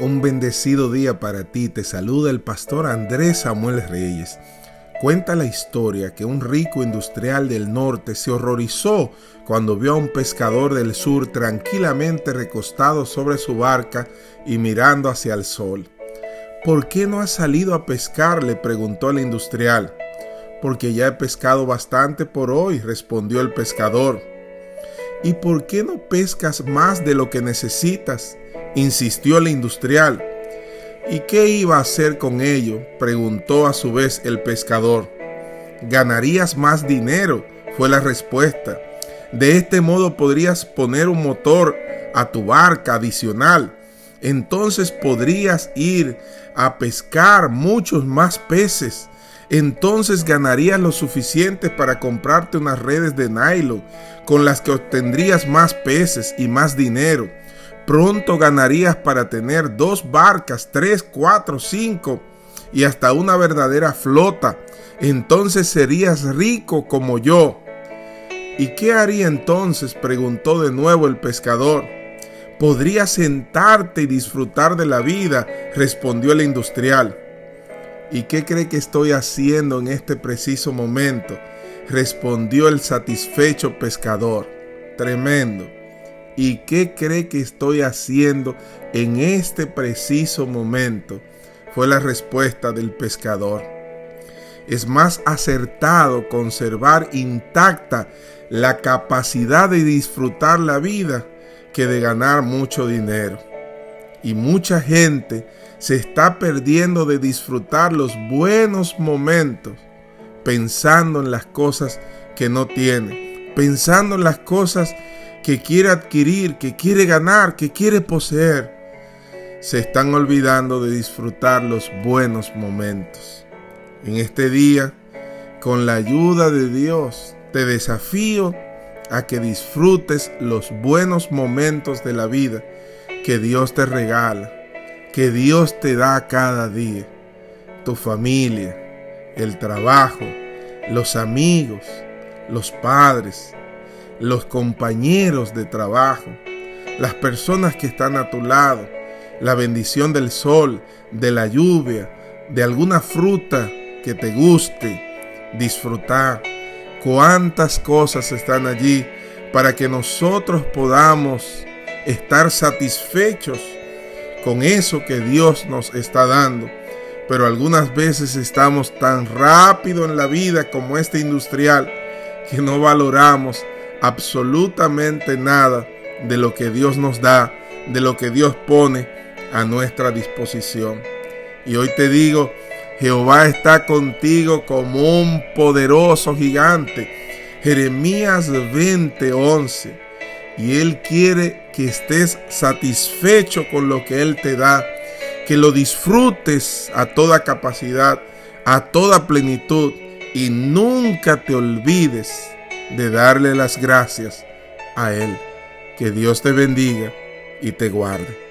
Un bendecido día para ti. Te saluda el pastor Andrés Samuel Reyes. Cuenta la historia que un rico industrial del norte se horrorizó cuando vio a un pescador del sur tranquilamente recostado sobre su barca y mirando hacia el sol. ¿Por qué no has salido a pescar? le preguntó el industrial. Porque ya he pescado bastante por hoy, respondió el pescador. ¿Y por qué no pescas más de lo que necesitas? Insistió el industrial. ¿Y qué iba a hacer con ello? preguntó a su vez el pescador. Ganarías más dinero, fue la respuesta. De este modo podrías poner un motor a tu barca adicional. Entonces podrías ir a pescar muchos más peces. Entonces ganarías lo suficiente para comprarte unas redes de nylon con las que obtendrías más peces y más dinero Pronto ganarías para tener dos barcas, tres, cuatro, cinco y hasta una verdadera flota. Entonces serías rico como yo. ¿Y qué haría entonces? preguntó de nuevo el pescador. Podría sentarte y disfrutar de la vida, respondió el industrial. ¿Y qué cree que estoy haciendo en este preciso momento? respondió el satisfecho pescador. Tremendo. ¿Y qué cree que estoy haciendo en este preciso momento? Fue la respuesta del pescador. Es más acertado conservar intacta la capacidad de disfrutar la vida que de ganar mucho dinero. Y mucha gente se está perdiendo de disfrutar los buenos momentos pensando en las cosas que no tiene, pensando en las cosas que quiere adquirir, que quiere ganar, que quiere poseer, se están olvidando de disfrutar los buenos momentos. En este día, con la ayuda de Dios, te desafío a que disfrutes los buenos momentos de la vida que Dios te regala, que Dios te da cada día. Tu familia, el trabajo, los amigos, los padres, los compañeros de trabajo, las personas que están a tu lado, la bendición del sol, de la lluvia, de alguna fruta que te guste, disfrutar. Cuántas cosas están allí para que nosotros podamos estar satisfechos con eso que Dios nos está dando. Pero algunas veces estamos tan rápido en la vida como este industrial que no valoramos absolutamente nada de lo que Dios nos da, de lo que Dios pone a nuestra disposición. Y hoy te digo, Jehová está contigo como un poderoso gigante. Jeremías 20:11. Y Él quiere que estés satisfecho con lo que Él te da, que lo disfrutes a toda capacidad, a toda plenitud y nunca te olvides de darle las gracias a Él. Que Dios te bendiga y te guarde.